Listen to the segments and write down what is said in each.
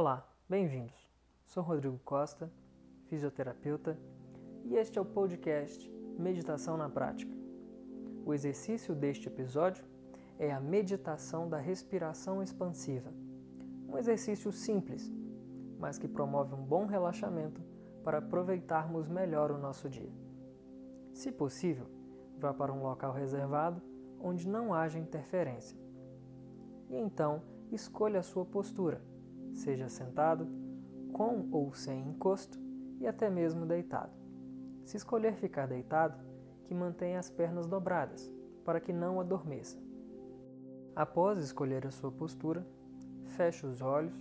Olá, bem-vindos. Sou Rodrigo Costa, fisioterapeuta, e este é o podcast Meditação na Prática. O exercício deste episódio é a meditação da respiração expansiva. Um exercício simples, mas que promove um bom relaxamento para aproveitarmos melhor o nosso dia. Se possível, vá para um local reservado onde não haja interferência. E então, escolha a sua postura seja sentado, com ou sem encosto e até mesmo deitado. Se escolher ficar deitado, que mantenha as pernas dobradas, para que não adormeça. Após escolher a sua postura, feche os olhos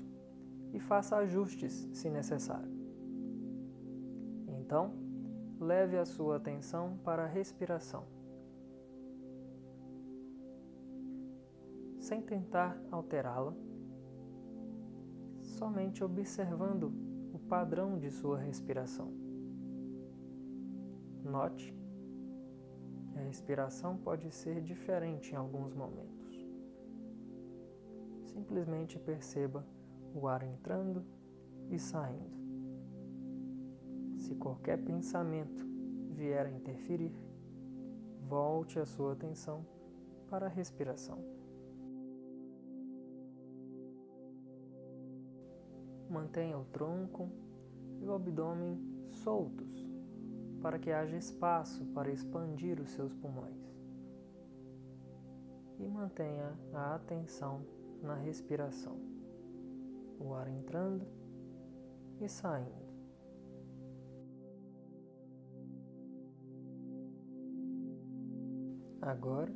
e faça ajustes se necessário. Então, leve a sua atenção para a respiração. Sem tentar alterá-la, somente observando o padrão de sua respiração. Note que a respiração pode ser diferente em alguns momentos. Simplesmente perceba o ar entrando e saindo. Se qualquer pensamento vier a interferir, volte a sua atenção para a respiração. Mantenha o tronco e o abdômen soltos para que haja espaço para expandir os seus pulmões. E mantenha a atenção na respiração, o ar entrando e saindo. Agora,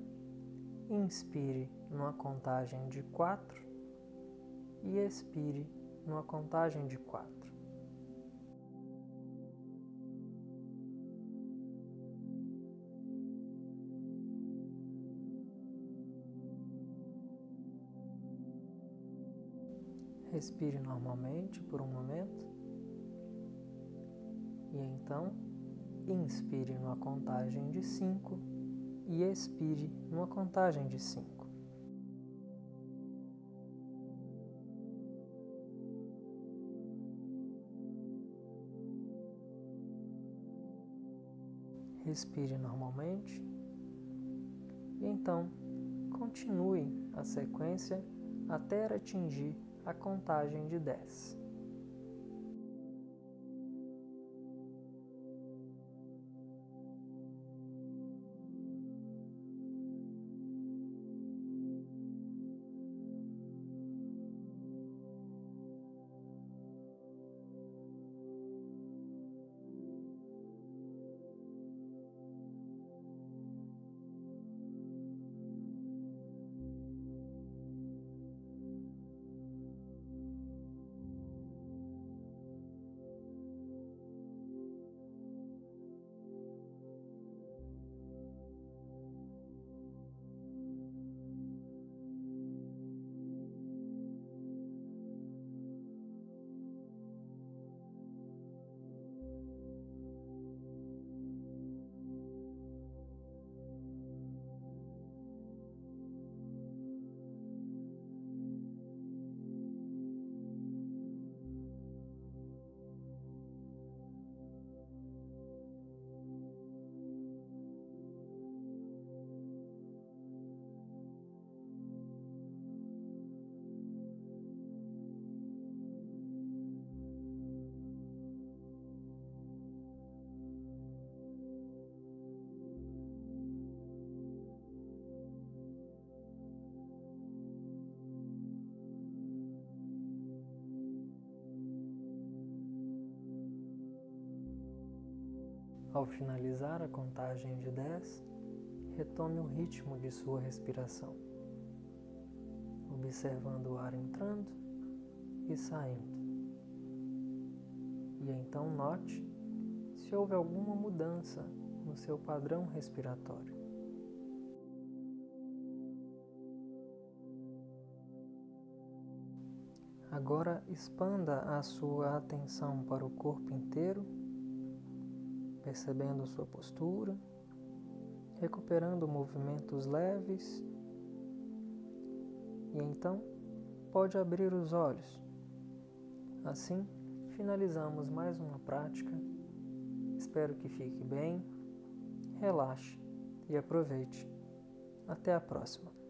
inspire numa contagem de quatro e expire numa contagem de quatro. Respire normalmente por um momento e então inspire numa contagem de cinco e expire numa contagem de cinco. Respire normalmente e então continue a sequência até atingir a contagem de 10. Ao finalizar a contagem de 10, retome o ritmo de sua respiração, observando o ar entrando e saindo. E então note se houve alguma mudança no seu padrão respiratório. Agora expanda a sua atenção para o corpo inteiro percebendo sua postura, recuperando movimentos leves e então pode abrir os olhos, Assim, finalizamos mais uma prática. Espero que fique bem, relaxe e aproveite. Até a próxima!